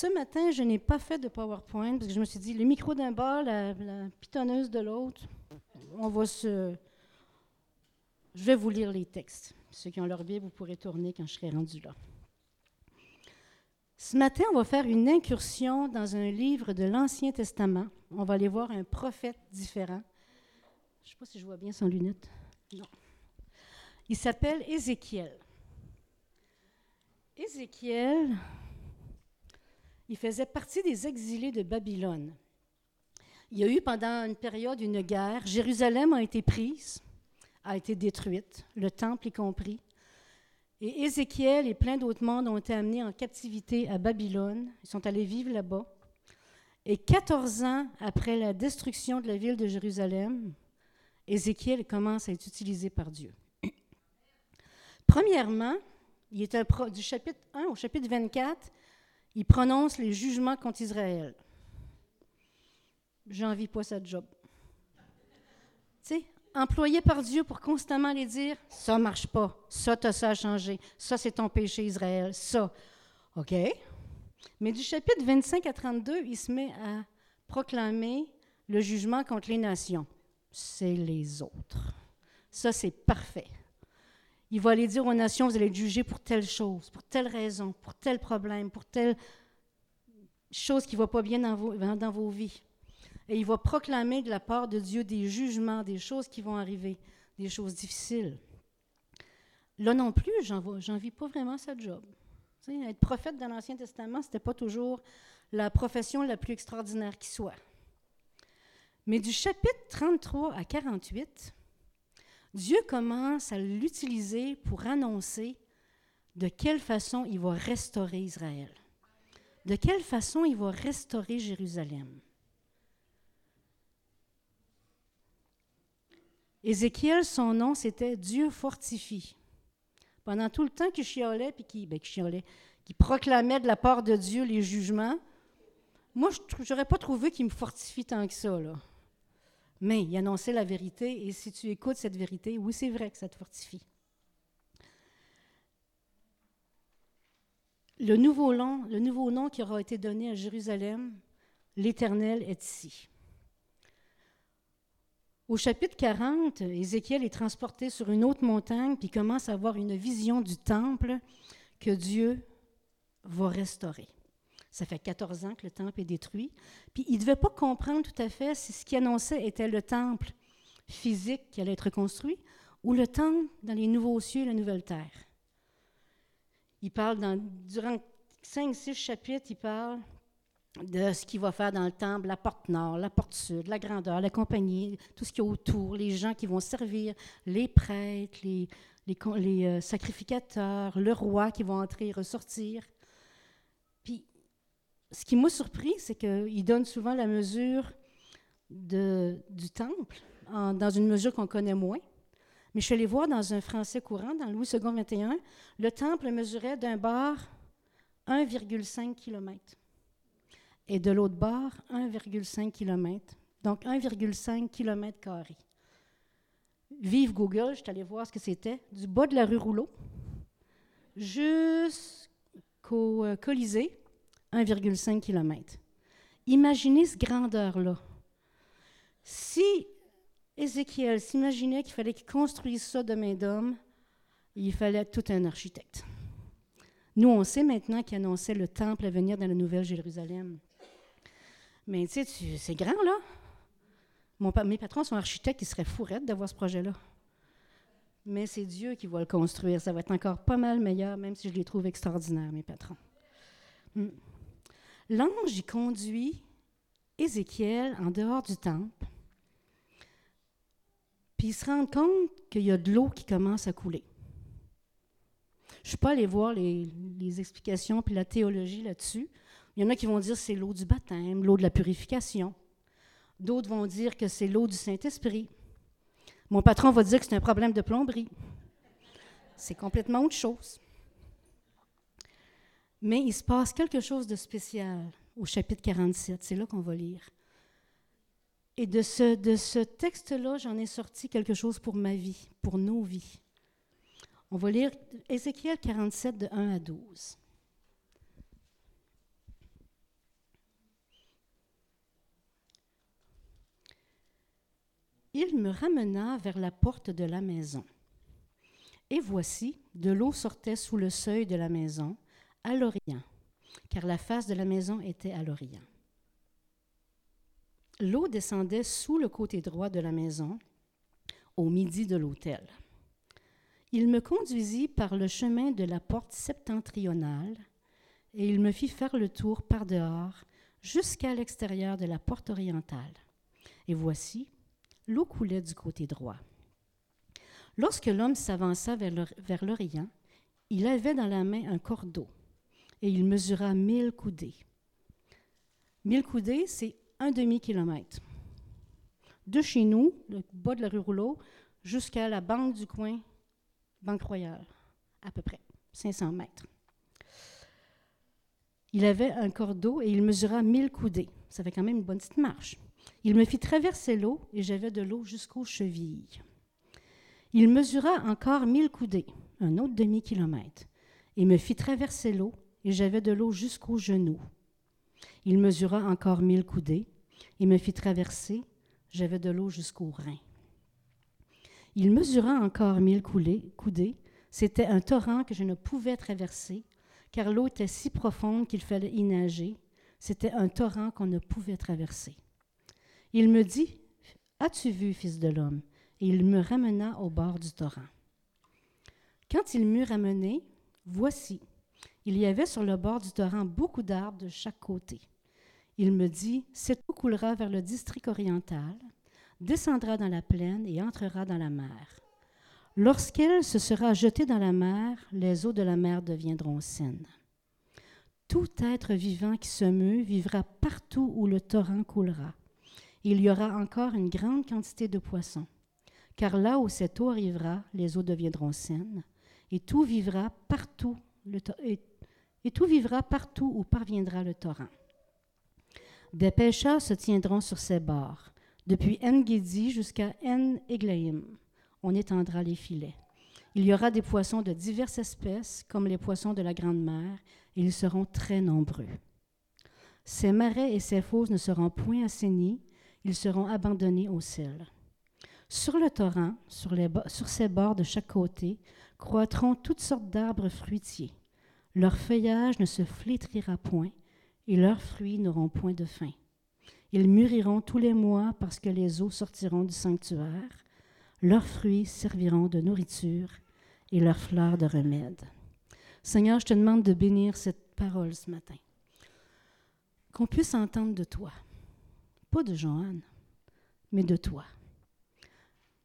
Ce matin, je n'ai pas fait de PowerPoint parce que je me suis dit, le micro d'un bord, la, la pitonneuse de l'autre, on va se... Je vais vous lire les textes. Ceux qui ont leur Bible, vous pourrez tourner quand je serai rendu là. Ce matin, on va faire une incursion dans un livre de l'Ancien Testament. On va aller voir un prophète différent. Je ne sais pas si je vois bien sans lunettes. Non. Il s'appelle Ézéchiel. Ézéchiel, il faisait partie des exilés de Babylone. Il y a eu pendant une période une guerre. Jérusalem a été prise, a été détruite, le temple y compris. Et Ézéchiel et plein d'autres mondes ont été amenés en captivité à Babylone. Ils sont allés vivre là-bas. Et 14 ans après la destruction de la ville de Jérusalem, Ézéchiel commence à être utilisé par Dieu. Premièrement, il est du chapitre 1 au chapitre 24, il prononce les jugements contre Israël. J'envie pas sa job. Tu sais, employé par Dieu pour constamment les dire ça marche pas, ça t'as ça a changé, ça c'est ton péché Israël, ça. OK? Mais du chapitre 25 à 32, il se met à proclamer le jugement contre les nations. C'est les autres. Ça, c'est parfait. Il va aller dire aux nations, vous allez être jugés pour telle chose, pour telle raison, pour tel problème, pour telle chose qui ne va pas bien dans vos, dans vos vies. Et il va proclamer de la part de Dieu des jugements, des choses qui vont arriver, des choses difficiles. Là non plus, j'en vis pas vraiment ce job. être prophète dans l'Ancien Testament, ce n'était pas toujours la profession la plus extraordinaire qui soit. Mais du chapitre 33 à 48, Dieu commence à l'utiliser pour annoncer de quelle façon il va restaurer Israël, de quelle façon il va restaurer Jérusalem. Ézéchiel, son nom, c'était Dieu fortifie. Pendant tout le temps qu'il chiolait, puis qu'il ben, proclamait de la part de Dieu les jugements, moi, je n'aurais pas trouvé qu'il me fortifie tant que ça. Mais il annonçait la vérité, et si tu écoutes cette vérité, oui, c'est vrai que ça te fortifie. Le nouveau, nom, le nouveau nom qui aura été donné à Jérusalem, l'Éternel est ici. Au chapitre 40, Ézéchiel est transporté sur une autre montagne, puis commence à avoir une vision du temple que Dieu va restaurer. Ça fait 14 ans que le temple est détruit. Puis il ne devait pas comprendre tout à fait si ce qu'il annonçait était le temple physique qui allait être construit ou le temple dans les nouveaux cieux et la nouvelle terre. Il parle durant 5-6 chapitres, il parle de ce qu'il va faire dans le temple, la porte nord, la porte sud, la grandeur, la compagnie, tout ce qui est autour, les gens qui vont servir, les prêtres, les, les, euh, sacrificateurs, le roi qui va entrer et ressortir ce qui m'a surpris, c'est qu'il donne souvent la mesure du temple, dans une mesure qu'on connaît moins. Mais je suis allée voir dans un français courant, dans Louis II 21, le temple mesurait d'un bord 1,5 km et de l'autre bord 1,5 km. Donc 1,5 km. Vive Google, je suis allée voir ce que c'était, du bas de la rue Rouleau jusqu'au euh, Colisée, 1,5 km. Imaginez ce grandeur-là. Si Ézéchiel s'imaginait qu'il fallait qu'il construise ça de main d'homme, il fallait tout un architecte. Nous, on sait maintenant qu'il annonçait le temple à venir dans la Nouvelle Jérusalem. Mais tu sais, c'est grand, là. Mes patrons sont architectes, ils seraient fourrettes d'avoir ce projet-là. Mais c'est Dieu qui va le construire. Ça va être encore pas mal meilleur, même si je les trouve extraordinaires, mes patrons. Hmm. L'ange y conduit Ézéchiel en dehors du temple, puis il se rend compte qu'il y a de l'eau qui commence à couler. Je ne suis pas allée voir les, explications puis la théologie là-dessus. Il y en a qui vont dire que c'est l'eau du baptême, l'eau de la purification. D'autres vont dire que c'est l'eau du Saint-Esprit. Mon patron va dire que c'est un problème de plomberie. C'est complètement autre chose. Mais il se passe quelque chose de spécial au chapitre 47. C'est là qu'on va lire. Et de ce, de ce texte-là, j'en ai sorti quelque chose pour ma vie, pour nos vies. On va lire Ézéchiel 47 de 1 à 12. Il me ramena vers la porte de la maison. Et voici, de l'eau sortait sous le seuil de la maison, à l'Orient, car la face de la maison était à l'Orient. L'eau descendait sous le côté droit de la maison, au midi de l'autel. Il me conduisit par le chemin de la porte septentrionale, et il me fit faire le tour par dehors jusqu'à l'extérieur de la porte orientale. Et voici, l'eau coulait du côté droit. Lorsque l'homme s'avança vers l'Orient, il avait dans la main un cordeau, et il mesura mille coudées. Mille coudées, c'est un demi-kilomètre. De chez nous, le bas de la rue Rouleau, jusqu'à la banque du coin, Banque Royale, à peu près, 500 mètres. Il avait un cordeau et il mesura mille coudées. Ça fait quand même une bonne petite marche. Il me fit traverser l'eau et j'avais de l'eau jusqu'aux chevilles. Il mesura encore mille coudées, un autre demi-kilomètre, et me fit traverser l'eau et j'avais de l'eau jusqu'aux genoux. Il mesura encore mille coudées et me fit traverser, j'avais de l'eau jusqu'aux reins. Il mesura encore mille coudées, c'était un torrent que je ne pouvais traverser, car l'eau était si profonde qu'il fallait y nager. C'était un torrent qu'on ne pouvait traverser. Il me dit, As-tu vu, fils de l'homme Et il me ramena au bord du torrent. Quand il m'eut ramené, voici, il y avait sur le bord du torrent beaucoup d'arbres de chaque côté. Il me dit, Cette eau coulera vers le district oriental, descendra dans la plaine et entrera dans la mer. Lorsqu'elle se sera jetée dans la mer, les eaux de la mer deviendront saines. Tout être vivant qui se meut vivra partout où le torrent coulera. Il y aura encore une grande quantité de poissons, car là où cette eau arrivera, les eaux deviendront saines, et tout vivra partout, tout vivra partout où parviendra le torrent. Des pêcheurs se tiendront sur ses bords, depuis En-Gedi jusqu'à En-Eglaïm on étendra les filets. Il y aura des poissons de diverses espèces, comme les poissons de la Grande Mer, et ils seront très nombreux. Ces marais et ces fosses ne seront point assainis, ils seront abandonnés au sel. Sur le torrent, sur, sur ses bords de chaque côté, croîtront toutes sortes d'arbres fruitiers. Leur feuillage ne se flétrira point, et leurs fruits n'auront point de fin. Ils mûriront tous les mois parce que les eaux sortiront du sanctuaire, leurs fruits serviront de nourriture et leurs fleurs de remède. Seigneur, je te demande de bénir cette parole ce matin. Qu'on puisse entendre de toi. Pas de Joanne, mais de toi.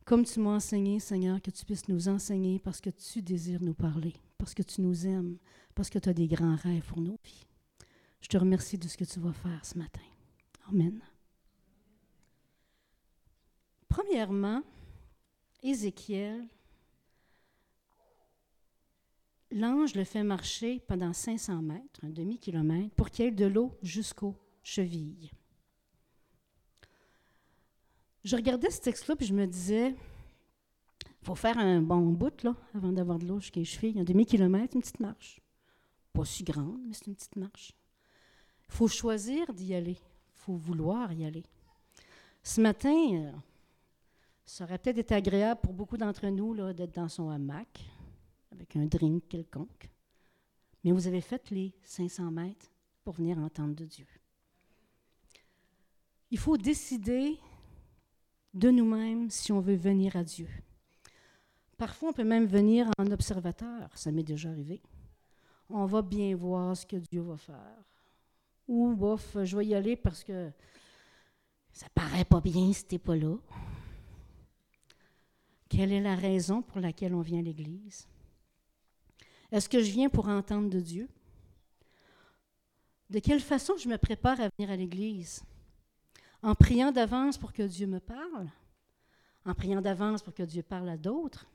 Comme tu m'as enseigné, Seigneur, que tu puisses nous enseigner parce que tu désires nous parler, parce que tu nous aimes, parce que tu as des grands rêves pour nos vies. Je te remercie de ce que tu vas faire ce matin. Amen. Premièrement, Ézéchiel, l'ange le fait marcher pendant 500 mètres, un demi-kilomètre, pour qu'il y ait de l'eau jusqu'aux chevilles. Je regardais ce texte-là, puis je me disais, faut faire un bon bout, là, avant d'avoir de l'eau jusqu'aux chevilles. Un demi-kilomètre, une petite marche. Pas si grande, mais c'est une petite marche. Il faut choisir d'y aller. Il faut vouloir y aller. Ce matin, euh, ça aurait peut-être été agréable pour beaucoup d'entre nous d'être dans son hamac, avec un drink quelconque. Mais vous avez fait les 500 mètres pour venir entendre de Dieu. Il faut décider de nous-mêmes si on veut venir à Dieu. Parfois, on peut même venir en observateur, ça m'est déjà arrivé. On va bien voir ce que Dieu va faire. Ou, bof, je vais y aller parce que ça paraît pas bien si t'es pas là. Quelle est la raison pour laquelle on vient à l'Église? Est-ce que je viens pour entendre de Dieu? De quelle façon je me prépare à venir à l'Église? En priant d'avance pour que Dieu me parle? En priant d'avance pour que Dieu parle à d'autres?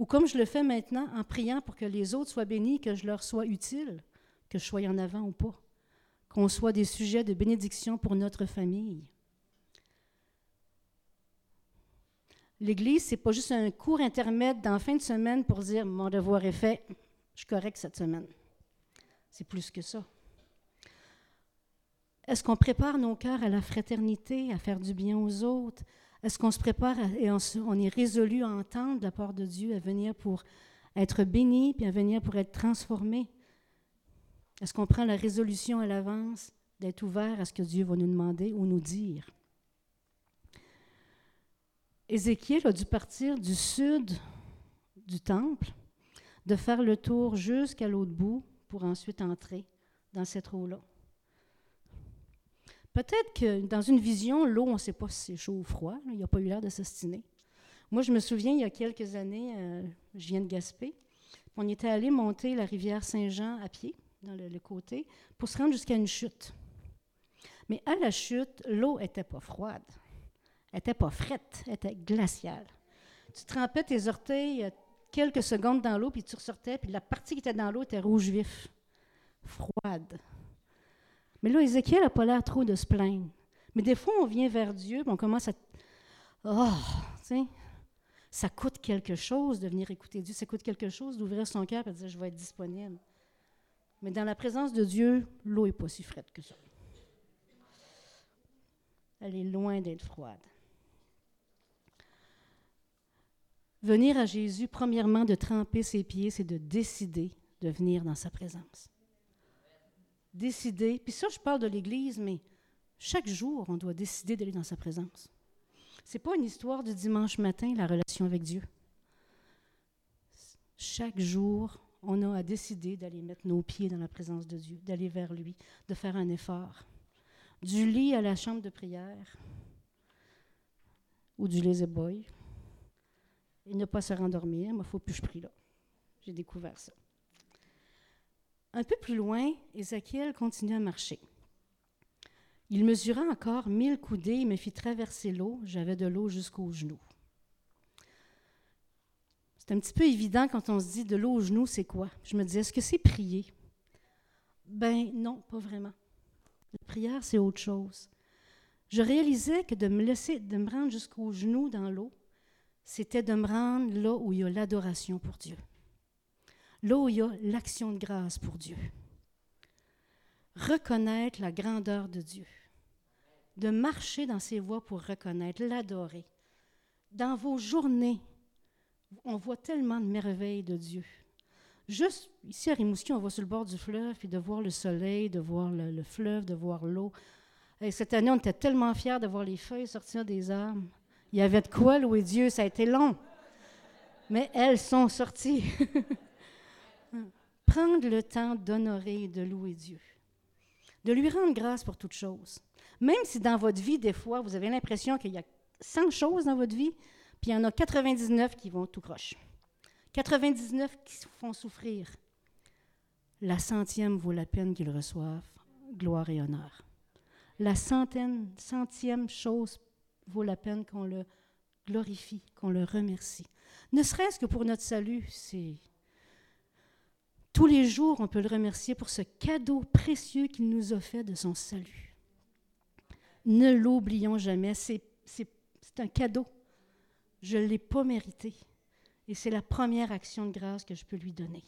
Ou comme je le fais maintenant, en priant pour que les autres soient bénis, que je leur sois utile, que je sois en avant ou pas, qu'on soit des sujets de bénédiction pour notre famille? L'Église, ce n'est pas juste un cours intermède dans la fin de semaine pour dire mon devoir est fait, je suis cette semaine. C'est plus que ça. Est-ce qu'on prépare nos cœurs à la fraternité, à faire du bien aux autres, Est-ce qu'on se prépare et on, est résolu à entendre la part de Dieu, à venir pour être béni, puis à venir pour être transformé? Est-ce qu'on prend la résolution à l'avance d'être ouvert à ce que Dieu va nous demander ou nous dire? Ézéchiel a dû partir du sud du temple, de faire le tour jusqu'à l'autre bout pour ensuite entrer dans cette eau-là. Peut-être que dans une vision, l'eau, on ne sait pas si c'est chaud ou froid. il n'y a pas eu l'air de s'ostiner. Moi, je me souviens, il y a quelques années, euh, je viens de Gaspé, on était allé monter la rivière Saint-Jean à pied, dans le, côté, pour se rendre jusqu'à une chute. Mais à la chute, l'eau n'était pas froide. Elle n'était pas frette, elle était glaciale. Tu trempais tes orteils euh, quelques secondes dans l'eau, puis tu ressortais, puis la partie qui était dans l'eau était rouge vif, froide. Mais là, Ézéchiel n'a pas l'air trop de se plaindre. Mais des fois, on vient vers Dieu, on commence à. Oh, tu sais, ça coûte quelque chose de venir écouter Dieu. Ça coûte quelque chose d'ouvrir son cœur et de dire Je vais être disponible. Mais dans la présence de Dieu, l'eau n'est pas si frette que ça. Elle est loin d'être froide. Venir à Jésus, premièrement, de tremper ses pieds, c'est de décider de venir dans sa présence décider, puis ça, je parle de l'Église, mais chaque jour, on doit décider d'aller dans sa présence. Ce n'est pas une histoire du dimanche matin, la relation avec Dieu. Chaque jour, on a à décider d'aller mettre nos pieds dans la présence de Dieu, d'aller vers lui, de faire un effort. Du lit à la chambre de prière ou du lazy boy et ne pas se rendormir, mais il faut plus que je prie là. J'ai découvert ça. Un peu plus loin, Ézéchiel continue à marcher. Il mesura encore mille coudées et me fit traverser l'eau. J'avais de l'eau jusqu'aux genoux. C'est un petit peu évident quand on se dit de l'eau aux genoux, c'est quoi? Je me disais, est-ce que c'est prier? Ben non, pas vraiment. La prière, c'est autre chose. Je réalisais que de me laisser, de me rendre jusqu'aux genoux dans l'eau, c'était de me rendre là où il y a l'adoration pour Dieu là où il y a l'action de grâce pour Dieu. Reconnaître la grandeur de Dieu. De marcher dans ses voies pour reconnaître, l'adorer. Dans vos journées, on voit tellement de merveilles de Dieu. Juste ici à Rimouski, on va sur le bord du fleuve, et de voir le soleil, de voir le, fleuve, de voir l'eau. Et cette année, on était tellement fiers de voir les feuilles sortir des arbres. Il y avait de quoi louer Dieu, ça a été long. Mais elles sont sorties. prendre le temps d'honorer et de louer Dieu, de lui rendre grâce pour toutes choses. Même si dans votre vie, des fois, vous avez l'impression qu'il y a 100 choses dans votre vie, puis il y en a 99 qui vont tout croche. 99 qui font souffrir. La centième vaut la peine qu'ils reçoivent gloire et honneur. La centaine, centième chose vaut la peine qu'on le glorifie, qu'on le remercie. Ne serait-ce que pour notre salut, c'est tous les jours, on peut le remercier pour ce cadeau précieux qu'il nous a fait de son salut. Ne l'oublions jamais, c'est un cadeau. Je ne l'ai pas mérité. Et c'est la première action de grâce que je peux lui donner.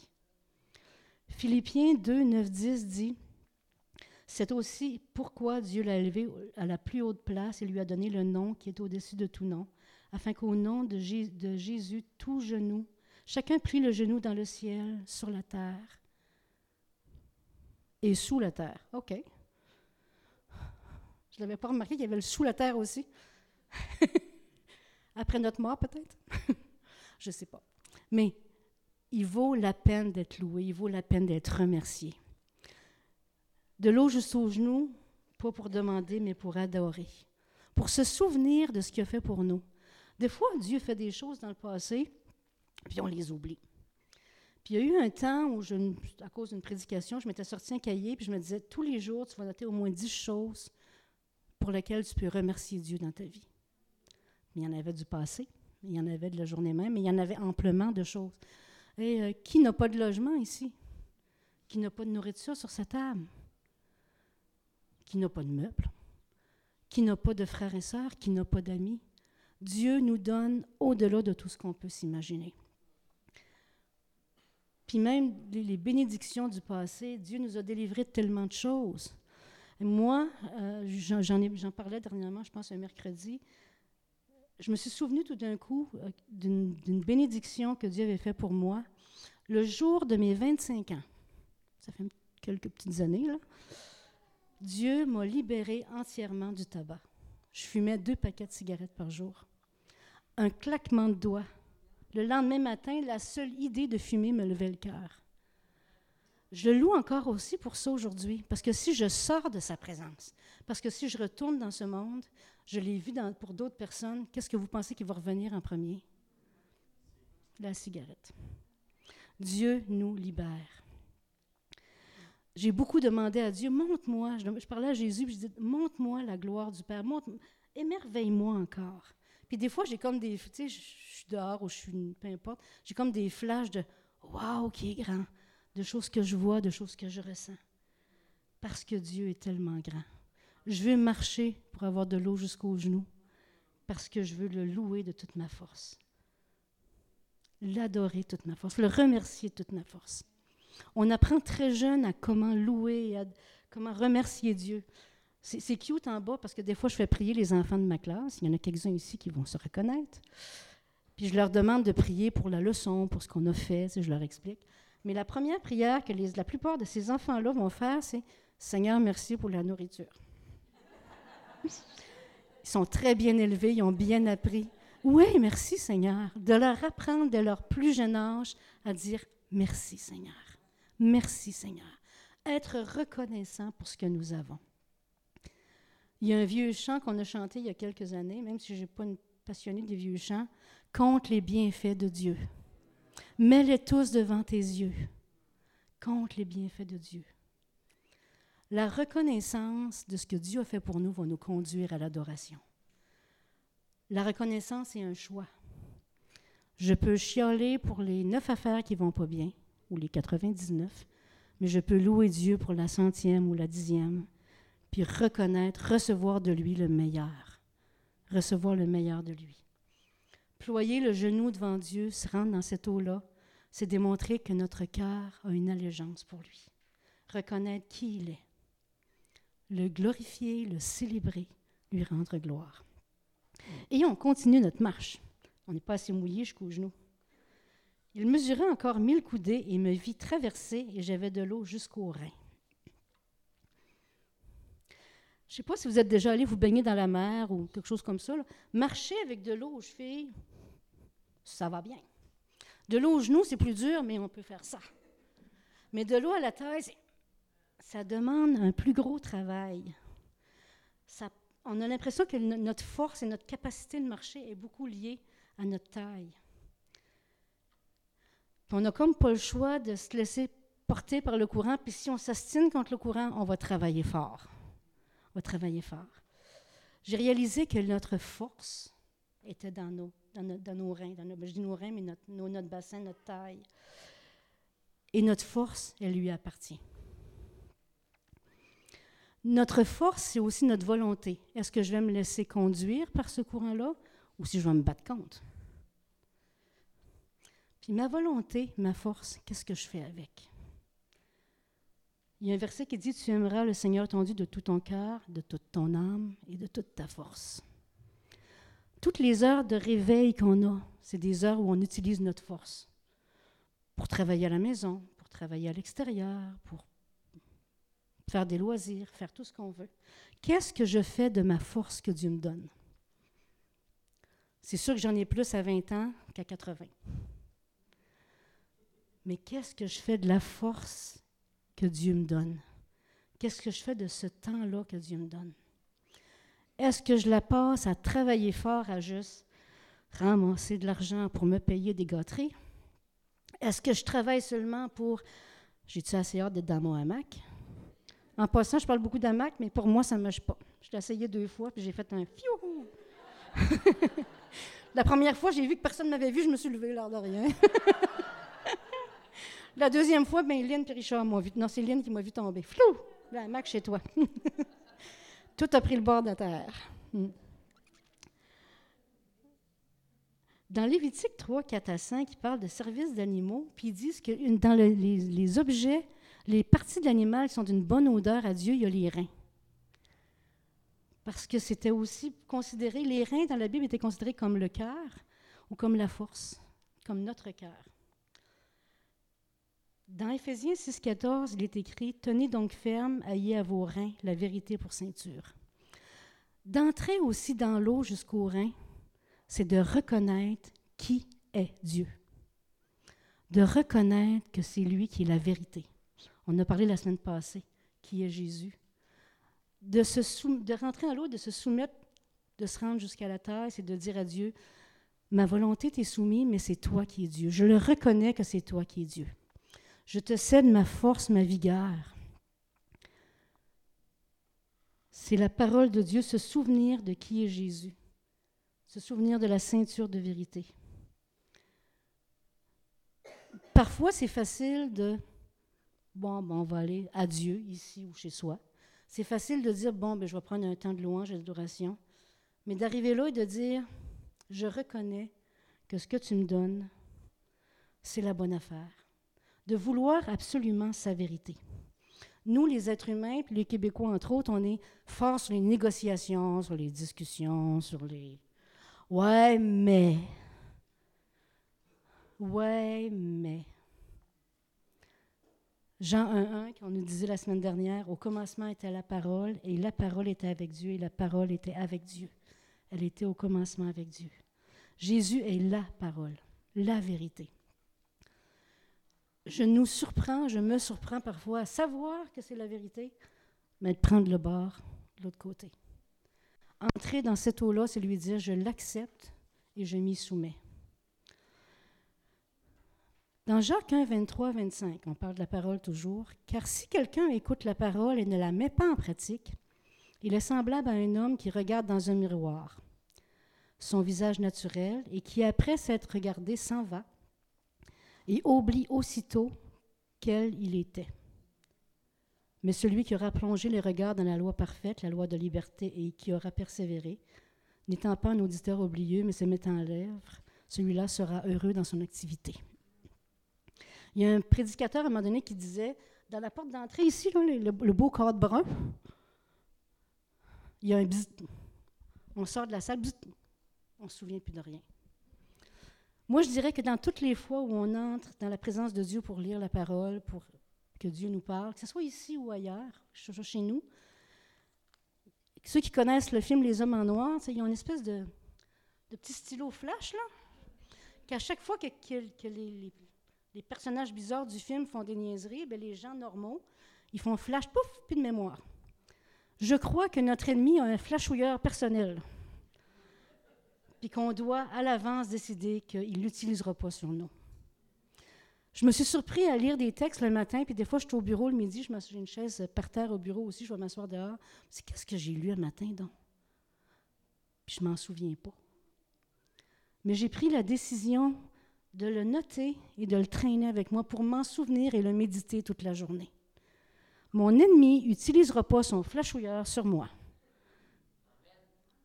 Philippiens 2, 9, 10 dit, c'est aussi pourquoi Dieu l'a élevé à la plus haute place et lui a donné le nom qui est au-dessus de tout nom, afin qu'au nom de, Jésus, tout genou Chacun plie le genou dans le ciel, sur la terre et sous la terre. OK. Je n'avais pas remarqué qu'il y avait le sous la terre aussi. Après notre mort, peut-être? Je ne sais pas. Mais il vaut la peine d'être loué, il vaut la peine d'être remercié. De l'eau jusqu'aux genoux, pas pour demander, mais pour adorer. Pour se souvenir de ce qu'il a fait pour nous. Des fois, Dieu fait des choses dans le passé puis on les oublie. Puis il y a eu un temps où, à cause d'une prédication, je m'étais sorti un cahier, puis je me disais, tous les jours, tu vas noter au moins dix choses pour lesquelles tu peux remercier Dieu dans ta vie. Mais il y en avait du passé, il y en avait de la journée même, mais il y en avait amplement de choses. Et euh, qui n'a pas de logement ici? Qui n'a pas de nourriture sur sa table? Qui n'a pas de meubles? Qui n'a pas de frères et sœurs? Qui n'a pas d'amis? Dieu nous donne au-delà de tout ce qu'on peut s'imaginer. Puis même les, bénédictions du passé, Dieu nous a délivré de tellement de choses. moi, euh, j'en parlais dernièrement, je pense un mercredi, je me suis souvenu tout d'un coup euh, d'une bénédiction que Dieu avait faite pour moi le jour de mes 25 ans. Ça fait quelques petites années. Dieu m'a libéré entièrement du tabac. Je fumais deux paquets de cigarettes par jour. Un claquement de doigts. Le lendemain matin, la seule idée de fumer me levait le cœur. Je le loue encore aussi pour ça aujourd'hui, parce que si je sors de sa présence, parce que si je retourne dans ce monde, je l'ai vu pour d'autres personnes, qu'est-ce que vous pensez qui va revenir en premier? La cigarette. Dieu nous libère. J'ai beaucoup demandé à Dieu, montre-moi, je, parlais à Jésus, je disais, montre-moi la gloire du Père, émerveille-moi encore. Puis des fois, j'ai comme des, tu sais, je suis dehors ou je suis, peu importe, j'ai comme des flashs de, waouh, qui est grand, de choses que je vois, de choses que je ressens. Parce que Dieu est tellement grand. Je veux marcher pour avoir de l'eau jusqu'aux genoux, parce que je veux le louer de toute ma force. L'adorer de toute ma force, le remercier de toute ma force. On apprend très jeune à comment louer, à comment remercier Dieu. C'est cute en bas parce que des fois, je fais prier les enfants de ma classe. Il y en a quelques-uns ici qui vont se reconnaître. Puis je leur demande de prier pour la leçon, pour ce qu'on a fait, je leur explique. Mais la première prière que la plupart de ces enfants-là vont faire, c'est Seigneur, merci pour la nourriture. Ils sont très bien élevés, ils ont bien appris. Oui, merci Seigneur. De leur apprendre dès leur plus jeune âge à dire merci Seigneur. Merci Seigneur. Être reconnaissant pour ce que nous avons. Il y a un vieux chant qu'on a chanté il y a quelques années, même si je n'ai pas une passionnée des vieux chants, Compte les bienfaits de Dieu. Mets-les tous devant tes yeux. Compte les bienfaits de Dieu. La reconnaissance de ce que Dieu a fait pour nous va nous conduire à l'adoration. La reconnaissance est un choix. Je peux chialer pour les neuf affaires qui vont pas bien, ou les 99, mais je peux louer Dieu pour la centième ou la dixième, puis reconnaître, recevoir de lui le meilleur, recevoir le meilleur de lui. Ployer le genou devant Dieu, se rendre dans cette eau-là, c'est démontrer que notre cœur a une allégeance pour lui. Reconnaître qui il est. Le glorifier, le célébrer, lui rendre gloire. Et on continue notre marche. On n'est pas assez mouillé jusqu'aux genoux. Il mesurait encore mille coudées et me vit traverser et j'avais de l'eau jusqu'au rein. Je ne sais pas si vous êtes déjà allé vous baigner dans la mer ou quelque chose comme ça. Marcher avec de l'eau aux chevilles, ça va bien. De l'eau aux genoux, c'est plus dur, mais on peut faire ça. Mais de l'eau à la taille, ça demande un plus gros travail. On a l'impression que notre force et notre capacité de marcher est beaucoup liée à notre taille on n'a comme pas le choix de se laisser porter par le courant. Puis si on s'astine contre le courant, on va travailler fort. On va travailler fort. J'ai réalisé que notre force était dans nos, reins. Dans nos, je dis nos reins, mais notre, notre bassin, notre taille. Et notre force, elle lui appartient. Notre force, c'est aussi notre volonté. Est-ce que je vais me laisser conduire par ce courant-là ou si je vais me battre contre? Puis ma volonté, ma force, qu'est-ce que je fais avec? Il y a un verset qui dit, Tu aimeras le Seigneur ton Dieu de tout ton cœur, de toute ton âme et de toute ta force. Toutes les heures de réveil qu'on a, c'est des heures où on utilise notre force pour travailler à la maison, pour travailler à l'extérieur, pour faire des loisirs, faire tout ce qu'on veut. Qu'est-ce que je fais de ma force que Dieu me donne? C'est sûr que j'en ai plus à 20 ans qu'à 80 mais qu'est-ce que je fais de la force que Dieu me donne? Qu'est-ce que je fais de ce temps-là que Dieu me donne? Est-ce que je la passe à travailler fort, à juste ramasser de l'argent pour me payer des gâteries? Est-ce que je travaille seulement pour... J'ai-tu assez hâte d'être dans mon hamac? En passant, je parle beaucoup d'hamac, mais pour moi, ça ne marche pas. Je l'ai essayé deux fois, puis j'ai fait un fiou! La première fois, j'ai vu que personne ne m'avait vu, je me suis levée l'air de rien. La deuxième fois, ben, Lynn et Richard m'ont vu. Non, c'est Lynn qui m'a vu tomber. Flou! Ben, Mac, chez toi. Tout a pris le bord de la terre. Hmm. Dans Lévitique 3, 4 à 5, ils parlent de service d'animaux, puis ils disent que dans les, objets, les parties de l'animal sont d'une bonne odeur à Dieu, il y a les reins. parce que c'était aussi considéré, les reins dans la Bible étaient considérés comme le cœur ou comme la force, comme notre cœur. Dans Éphésiens 6,14, il est écrit Tenez donc ferme, ayez à vos reins la vérité pour ceinture. D'entrer aussi dans l'eau jusqu'aux reins, c'est de reconnaître qui est Dieu. De reconnaître que c'est lui qui est la vérité. On a parlé la semaine passée, qui est Jésus. De, de rentrer dans l'eau, de se soumettre, de se rendre jusqu'à la terre, c'est de dire à Dieu, ma volonté t'est soumise, mais c'est toi qui es Dieu. Je le reconnais que c'est toi qui es Dieu. Je te cède ma force, ma vigueur. C'est la parole de Dieu, se souvenir de qui est Jésus, se souvenir de la ceinture de vérité. Parfois, c'est facile de, bon, ben, on va aller à Dieu, ici ou chez soi. C'est facile de dire, bon, ben, je vais prendre un temps de louange et d'adoration. Mais d'arriver là et de dire, je reconnais que ce que tu me donnes, c'est la bonne affaire de vouloir absolument sa vérité. Nous, les êtres humains, les Québécois, entre autres, on est forts sur les négociations, sur les discussions, sur les... Ouais, mais... Ouais, mais... Jean 1.1, qu'on nous disait la semaine dernière, au commencement était la parole, et la parole était avec Dieu, et la parole était avec Dieu. Elle était au commencement avec Dieu. Jésus est la parole, la vérité je nous surprends, je me surprends parfois à savoir que c'est la vérité, mais de prendre le bord de l'autre côté. Entrer dans cette eau-là, c'est lui dire, je l'accepte et je m'y soumets. Dans Jacques 1, 23, 25, on parle de la parole toujours, car si quelqu'un écoute la parole et ne la met pas en pratique, il est semblable à un homme qui regarde dans un miroir son visage naturel et qui, après s'être regardé, s'en va et oublie aussitôt quel il était. Mais celui qui aura plongé les regards dans la loi parfaite, la loi de liberté, et qui aura persévéré, n'étant pas un auditeur oublieux, mais se mettant en lèvres, celui-là sera heureux dans son activité. Il y a un prédicateur à un moment donné qui disait, dans la porte d'entrée ici, le, beau cadre brun, il y a un bzz. On sort de la salle, on ne se souvient plus de rien. Moi, je dirais que dans toutes les fois où on entre dans la présence de Dieu pour lire la parole, pour que Dieu nous parle, que ce soit ici ou ailleurs, chez nous, ceux qui connaissent le film Les Hommes en Noir, ils ont une espèce de, petit stylo flash, là, qu'à chaque fois que, les, personnages bizarres du film font des niaiseries, bien, les gens normaux, ils font flash, pouf, plus de mémoire. Je crois que notre ennemi a un flashouilleur personnel puis qu'on doit à l'avance décider qu'il ne l'utilisera pas sur nous. Je me suis surpris à lire des textes le matin, puis des fois, je suis au bureau le midi, je m'assois une chaise par terre au bureau aussi, je vais m'asseoir dehors. C'est qu'est-ce que j'ai lu le matin, donc? Puis je m'en souviens pas. Mais j'ai pris la décision de le noter et de le traîner avec moi pour m'en souvenir et le méditer toute la journée. Mon ennemi n'utilisera pas son flashouilleur sur moi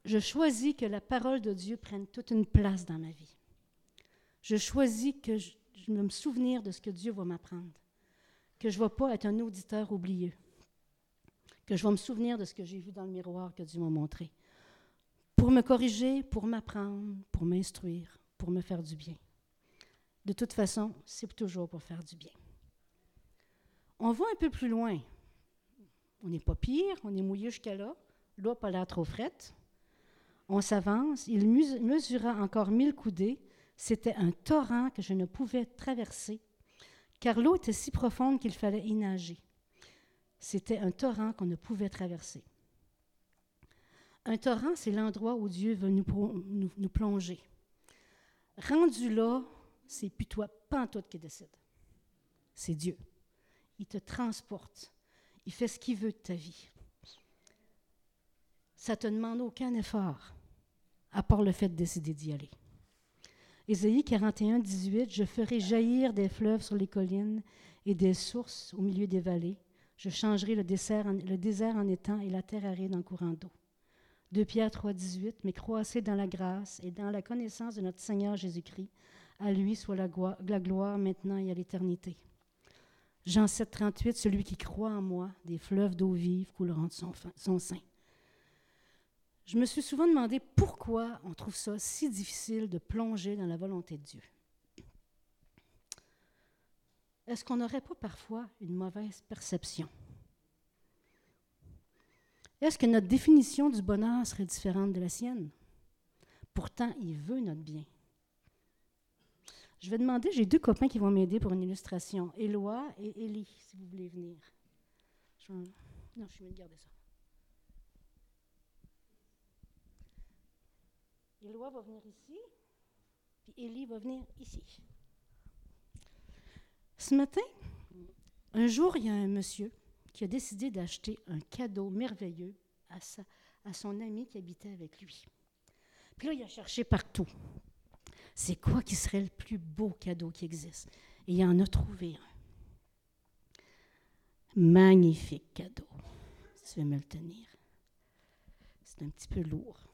je choisis que la parole de Dieu prenne toute une place dans ma vie. Je choisis que je, me souvenir de ce que Dieu va m'apprendre, que je ne vais pas être un auditeur oublieux, que je vais me souvenir de ce que j'ai vu dans le miroir que Dieu m'a montré, pour me corriger, pour m'apprendre, pour m'instruire, pour me faire du bien. De toute façon, c'est toujours pour faire du bien. On va un peu plus loin. On n'est pas pire, on est mouillé jusqu'à là. L'eau n'a pas l'air trop frette. On s'avance, il mesura encore mille coudées. C'était un torrent que je ne pouvais traverser, car l'eau était si profonde qu'il fallait y nager. C'était un torrent qu'on ne pouvait traverser. Un torrent, c'est l'endroit où Dieu veut nous, nous, plonger. Rendu là, c'est plus toi, pas toi qui décide. C'est Dieu. Il te transporte. Il fait ce qu'il veut de ta vie. Ça ne te demande aucun effort à part le fait de décider d'y aller. Ésaïe 41, 18, Je ferai jaillir des fleuves sur les collines et des sources au milieu des vallées. Je changerai le désert, en, étang et la terre aride en courant d'eau. 2 Pierre 3, 18, Mais croissez dans la grâce et dans la connaissance de notre Seigneur Jésus-Christ. À lui soit la, la gloire maintenant et à l'éternité. Jean 7, 38, Celui qui croit en moi, des fleuves d'eau vive couleront de son, son sein. Je me suis souvent demandé pourquoi on trouve ça si difficile de plonger dans la volonté de Dieu. Est-ce qu'on n'aurait pas parfois une mauvaise perception? Est-ce que notre définition du bonheur serait différente de la sienne? Pourtant, il veut notre bien. Je vais demander, j'ai deux copains qui vont m'aider pour une illustration, Éloi et Élie, si vous voulez venir. non, je vais garder ça. Éloi va venir ici, puis Élie va venir ici. Ce matin, un jour, il y a un monsieur qui a décidé d'acheter un cadeau merveilleux à, à son ami qui habitait avec lui. Puis là, il a cherché partout. C'est quoi qui serait le plus beau cadeau qui existe? Et il en a trouvé un. Magnifique cadeau. Si tu veux me le tenir. C'est un petit peu lourd.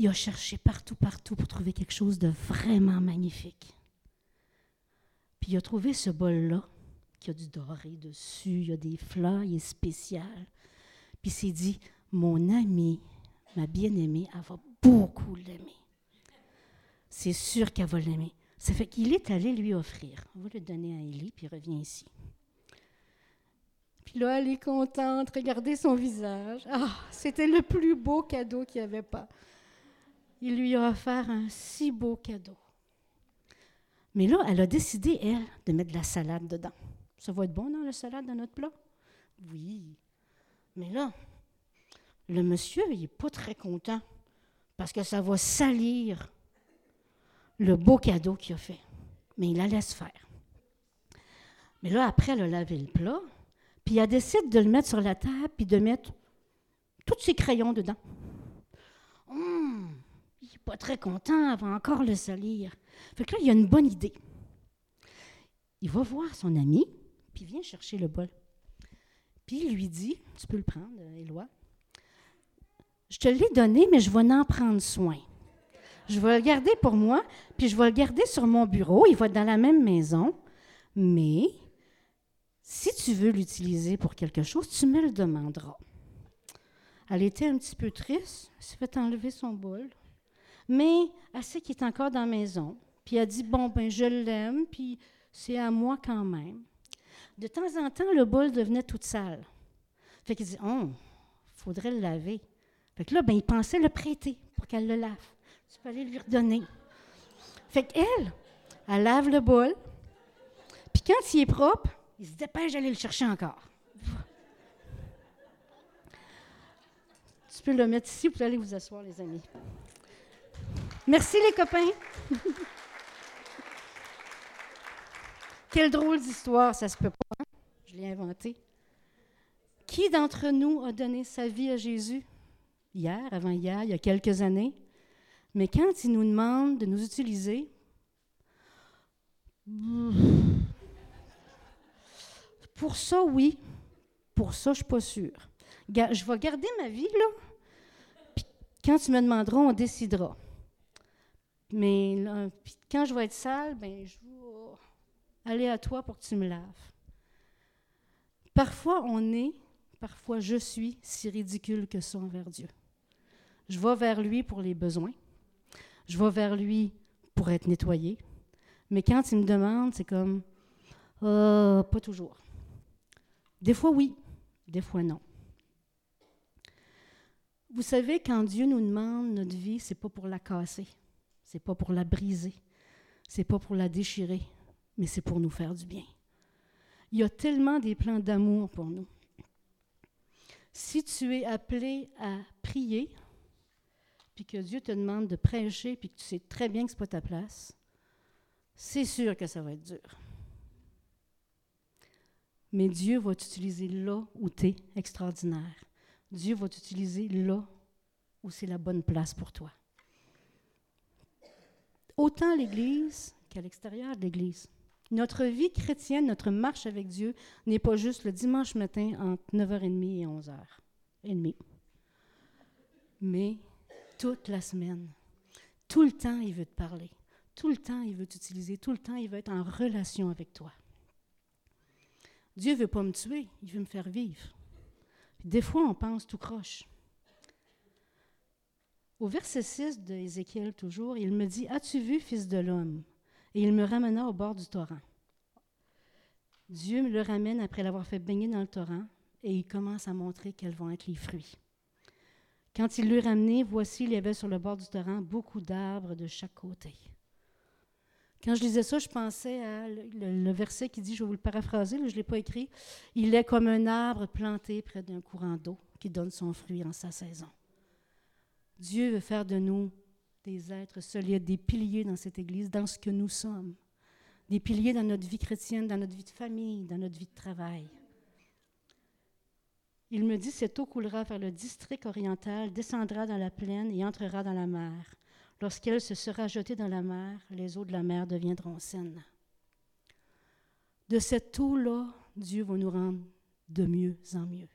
Il a cherché partout, partout pour trouver quelque chose de vraiment magnifique. Puis il a trouvé ce bol-là, qui a du doré dessus, il y a des fleurs, il est spécial. Puis il s'est dit, mon ami, ma bien-aimée, elle va beaucoup l'aimer. C'est sûr qu'elle va l'aimer. Ça fait qu'il est allé lui offrir. On va le donner à Élie, puis il revient ici. Puis là, elle est contente, regardez son visage. Ah, c'était le plus beau cadeau qu'il n'y avait pas. Il lui a offert un si beau cadeau. Mais là, elle a décidé, elle, de mettre de la salade dedans. Ça va être bon dans la salade, dans notre plat? Oui. Mais là, le monsieur, il n'est pas très content parce que ça va salir le beau cadeau qu'il a fait. Mais il la laisse faire. Mais là, après, elle a lavé le plat, puis elle décide de le mettre sur la table, puis de mettre tous ses crayons dedans. Hum, pas très content, elle va encore le salir. Fait que là, il a une bonne idée. Il va voir son ami, puis vient chercher le bol. Puis il lui dit, tu peux le prendre, Éloi. Je te l'ai donné, mais je vais en prendre soin. Je vais le garder pour moi, puis je vais le garder sur mon bureau. Il va être dans la même maison. Mais si tu veux l'utiliser pour quelque chose, tu me le demanderas. Elle était un petit peu triste. Elle s'est fait enlever son bol. Mais elle sait qu'il est encore dans la maison. Puis elle dit, bon, ben je l'aime, puis c'est à moi quand même. De temps en temps, le bol devenait toute sale. Fait qu'il dit, oh, faudrait le laver. Fait que là, ben, il pensait le prêter pour qu'elle le lave. Tu peux aller lui redonner. Fait qu'elle, elle lave le bol, puis quand il est propre, il se dépêche d'aller le chercher encore. Tu peux le mettre ici pour aller vous asseoir, les amis. Merci, les copains. Quelle drôle d'histoire, ça se peut pas. Hein? Je l'ai inventé. Qui d'entre nous a donné sa vie à Jésus? Hier, avant-hier, il y a quelques années. Mais quand il nous demande de nous utiliser, pour ça, oui. Pour ça, je ne suis pas sûre. Je vais garder ma vie, là. Puis quand tu me demanderas, on décidera. Mais quand je vais être sale, ben, je vais aller à toi pour que tu me laves. Parfois, on est, parfois je suis si ridicule que ça envers Dieu. Je vais vers lui pour les besoins. Je vais vers lui pour être nettoyé. Mais quand il me demande, c'est comme, euh, pas toujours. Des fois oui, des fois non. Vous savez, quand Dieu nous demande notre vie, c'est pas pour la casser, c'est pas pour la briser, c'est pas pour la déchirer, mais c'est pour nous faire du bien. Il y a tellement des plans d'amour pour nous. Si tu es appelé à prier, puis que Dieu te demande de prêcher, puis que tu sais très bien que ce n'est pas ta place, c'est sûr que ça va être dur. Mais Dieu va t'utiliser là où tu es extraordinaire. Dieu va t'utiliser là où c'est la bonne place pour toi. Autant l'Église qu'à l'extérieur de l'Église. Notre vie chrétienne, notre marche avec Dieu n'est pas juste le dimanche matin entre 9h30 et 11h30. Mais toute la semaine, tout le temps, il veut te parler. Tout le temps, il veut t'utiliser. Tout le temps, il veut être en relation avec toi. Dieu ne veut pas me tuer, il veut me faire vivre. des fois, on pense tout croche. Au verset 6 d'Ézéchiel, toujours, il me dit As-tu vu, fils de l'homme Et il me ramena au bord du torrent. Dieu me le ramène après l'avoir fait baigner dans le torrent et il commence à montrer quels vont être les fruits. Quand il l'eut ramené, voici, il y avait sur le bord du torrent beaucoup d'arbres de chaque côté. Quand je lisais ça, je pensais à le, verset qui dit, je vais vous le paraphraser, je ne l'ai pas écrit, il est comme un arbre planté près d'un courant d'eau qui donne son fruit en sa saison. Dieu veut faire de nous des êtres solides, des piliers dans cette Église, dans ce que nous sommes, des piliers dans notre vie chrétienne, dans notre vie de famille, dans notre vie de travail. Il me dit, cette eau coulera vers le district oriental, descendra dans la plaine et entrera dans la mer. Lorsqu'elle se sera jetée dans la mer, les eaux de la mer deviendront saines. De cette eau-là, Dieu va nous rendre de mieux en mieux.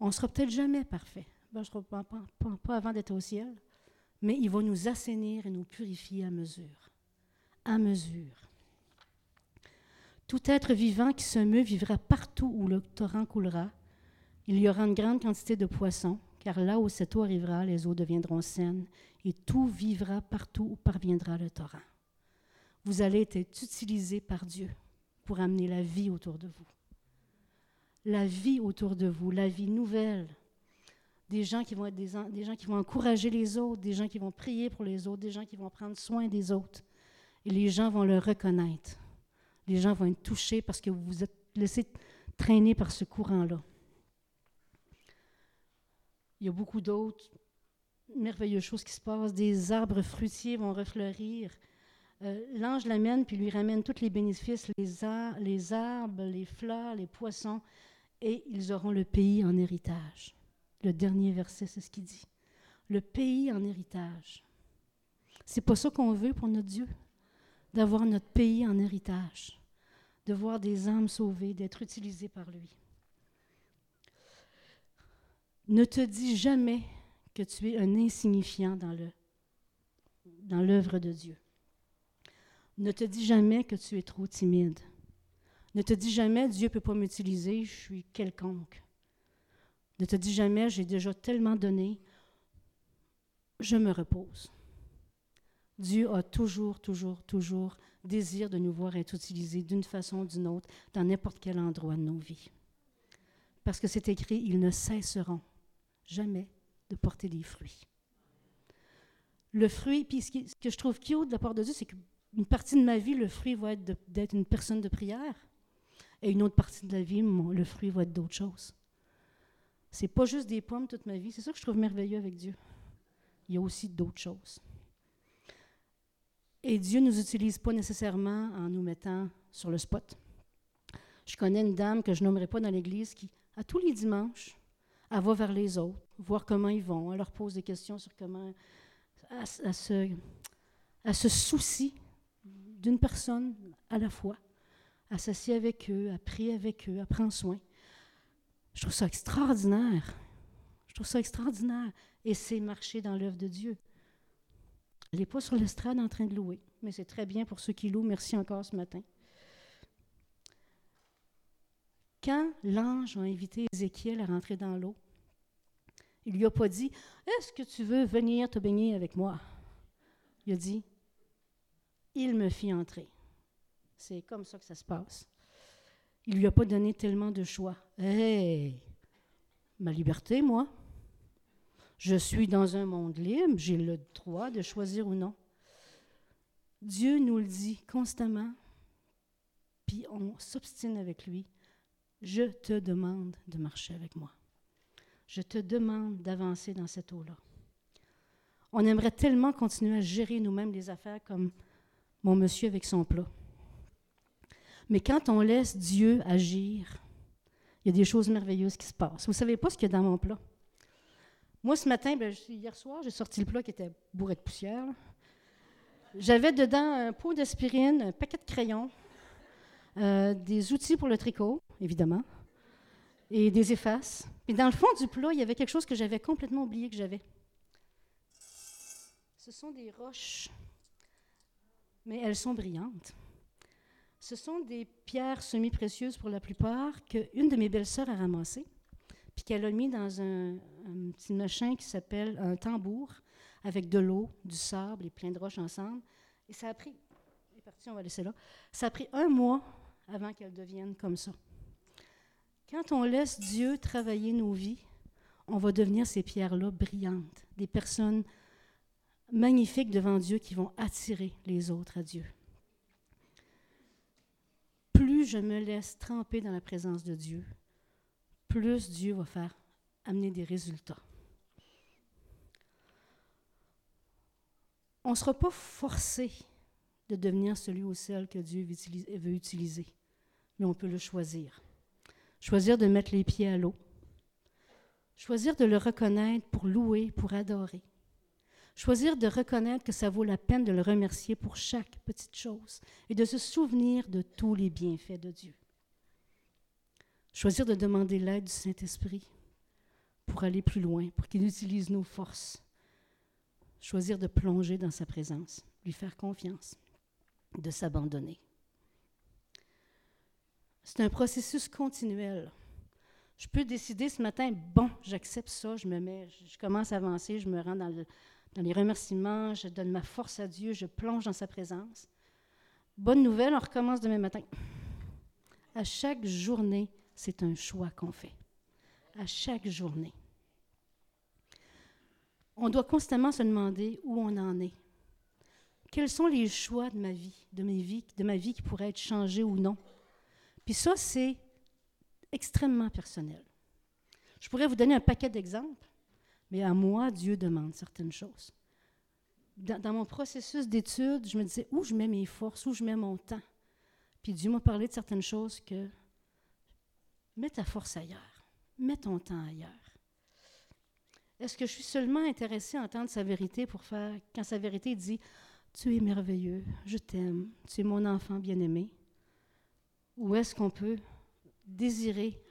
On ne sera peut-être jamais parfait, ben, je pas, pas, pas avant d'être au ciel, mais il va nous assainir et nous purifier à mesure. À mesure. Tout être vivant qui se meut vivra partout où le torrent coulera. Il y aura une grande quantité de poissons, car là où cette eau arrivera, les eaux deviendront saines, et tout vivra partout où parviendra le torrent. Vous allez être utilisé par Dieu pour amener la vie autour de vous. La vie autour de vous, la vie nouvelle. Des gens qui vont être des, gens qui vont encourager les autres, des gens qui vont prier pour les autres, des gens qui vont prendre soin des autres. Et les gens vont le reconnaître. Les gens vont être touchés parce que vous vous êtes laissé traîner par ce courant-là. Il y a beaucoup d'autres merveilleuses choses qui se passent. Des arbres fruitiers vont refleurir. Euh, l'ange l'amène puis lui ramène tous les bénéfices, les, les arbres, les fleurs, les poissons, et ils auront le pays en héritage. Le dernier verset, c'est ce qu'il dit. Le pays en héritage. C'est pas ça qu'on veut pour notre Dieu, d'avoir notre pays en héritage, de voir des âmes sauvées, d'être utilisées par lui. Ne te dis jamais que tu es un insignifiant dans dans l'œuvre de Dieu. Ne te dis jamais que tu es trop timide. Ne te dis jamais Dieu ne peut pas m'utiliser, je suis quelconque. Ne te dis jamais j'ai déjà tellement donné, je me repose. Dieu a toujours, toujours, toujours désir de nous voir être utilisés d'une façon ou d'une autre dans n'importe quel endroit de nos vies. Parce que c'est écrit, ils ne cesseront jamais de porter des fruits. Le fruit, puis ce, que je trouve cute de la part de Dieu, c'est qu'une partie de ma vie, le fruit va être d'être une personne de prière, et une autre partie de la vie, le fruit va être d'autres choses. C'est pas juste des pommes toute ma vie. C'est ça que je trouve merveilleux avec Dieu. Il y a aussi d'autres choses. Et Dieu ne nous utilise pas nécessairement en nous mettant sur le spot. Je connais une dame que je nommerai pas dans l'Église qui, à tous les dimanches, elle va vers les autres, voir comment ils vont. Elle leur pose des questions sur comment. Elle, se, elle se soucie d'une personne à la fois. Elle s'assied avec eux, elle prie avec eux, elle prend soin. Je trouve ça extraordinaire. Je trouve ça extraordinaire. Et c'est marcher dans l'œuvre de Dieu. Elle n'est pas sur l'estrade en train de louer, mais c'est très bien pour ceux qui louent. Merci encore ce matin. Quand l'ange a invité Ézéchiel à rentrer dans l'eau, il lui a pas dit Est-ce que tu veux venir te baigner avec moi Il a dit Il me fit entrer. C'est comme ça que ça se passe. Il lui a pas donné tellement de choix. Hé, ma liberté, moi. Je suis dans un monde libre, j'ai le droit de choisir ou non. Dieu nous le dit constamment, puis on s'obstine avec lui. Je te demande de marcher avec moi. Je te demande d'avancer dans cette eau-là. On aimerait tellement continuer à gérer nous-mêmes les affaires comme mon monsieur avec son plat. Mais quand on laisse Dieu agir, il y a des choses merveilleuses qui se passent. Vous ne savez pas ce qu'il y a dans mon plat? Moi, ce matin, ben, hier soir, j'ai sorti le plat qui était bourré de poussière. J'avais dedans un pot d'aspirine, un paquet de crayons, euh, des outils pour le tricot, évidemment, et des effaces. Puis dans le fond du plat, il y avait quelque chose que j'avais complètement oublié que j'avais. Ce sont des roches, mais elles sont brillantes. Ce sont des pierres semi-précieuses pour la plupart qu'une de mes belles-sœurs a ramassées, puis qu'elle a mis dans un, petit machin qui s'appelle un tambour avec de l'eau, du sable et plein de roches ensemble. Et ça a pris, on va laisser là. Ça a pris un mois avant qu'elle devienne comme ça. Quand on laisse Dieu travailler nos vies, on va devenir ces pierres-là brillantes, des personnes magnifiques devant Dieu qui vont attirer les autres à Dieu. Plus je me laisse tremper dans la présence de Dieu, plus Dieu va faire amener des résultats. On ne sera pas forcé de devenir celui ou celle que Dieu veut utiliser, mais on peut le choisir. Choisir de mettre les pieds à l'eau. Choisir de le reconnaître pour louer, pour adorer. Choisir de reconnaître que ça vaut la peine de le remercier pour chaque petite chose et de se souvenir de tous les bienfaits de Dieu. Choisir de demander l'aide du Saint-Esprit pour aller plus loin, pour qu'il utilise nos forces. Choisir de plonger dans sa présence, lui faire confiance, de s'abandonner. C'est un processus continuel. Je peux décider ce matin, bon, j'accepte ça, je me mets, je commence à avancer, je me rends dans, dans les remerciements, je donne ma force à Dieu, je plonge dans sa présence. Bonne nouvelle, on recommence demain matin. À chaque journée, c'est un choix qu'on fait. À chaque journée. On doit constamment se demander où on en est. Quels sont les choix de ma vie, de, mes vies, de ma vie qui pourraient être changés ou non? Puis ça, c'est extrêmement personnel. Je pourrais vous donner un paquet d'exemples, mais à moi, Dieu demande certaines choses. Dans, mon processus d'étude, je me disais où je mets mes forces, où je mets mon temps? Puis Dieu m'a parlé de certaines choses que Mets ta force ailleurs. Mets ton temps ailleurs. Est-ce que je suis seulement intéressée à entendre sa vérité pour faire, quand sa vérité dit Tu es merveilleux, je t'aime, tu es mon enfant bien-aimé Ou est-ce qu'on peut désirer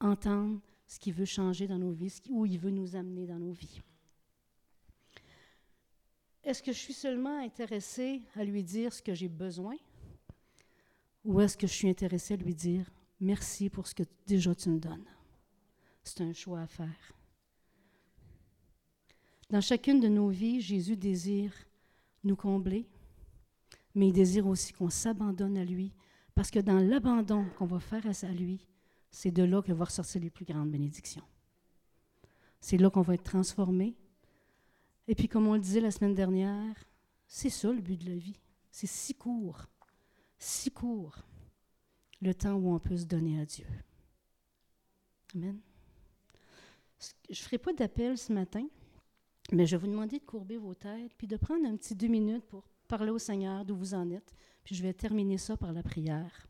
entendre ce qu'il veut changer dans nos vies, où il veut nous amener dans nos vies Est-ce que je suis seulement intéressée à lui dire ce que j'ai besoin Ou est-ce que je suis intéressée à lui dire Merci pour ce que déjà tu me donnes? C'est un choix à faire. Dans chacune de nos vies, Jésus désire nous combler, mais il désire aussi qu'on s'abandonne à lui, parce que dans l'abandon qu'on va faire à lui, c'est de là que vont ressortir les plus grandes bénédictions. C'est là qu'on va être transformé. Et puis, comme on le disait la semaine dernière, c'est ça le but de la vie. C'est si court, si court le temps où on peut se donner à Dieu. Amen. Je ne ferai pas d'appel ce matin, mais je vais vous demander de courber vos têtes, puis de prendre un petit deux minutes pour parler au Seigneur d'où vous en êtes, puis je vais terminer ça par la prière.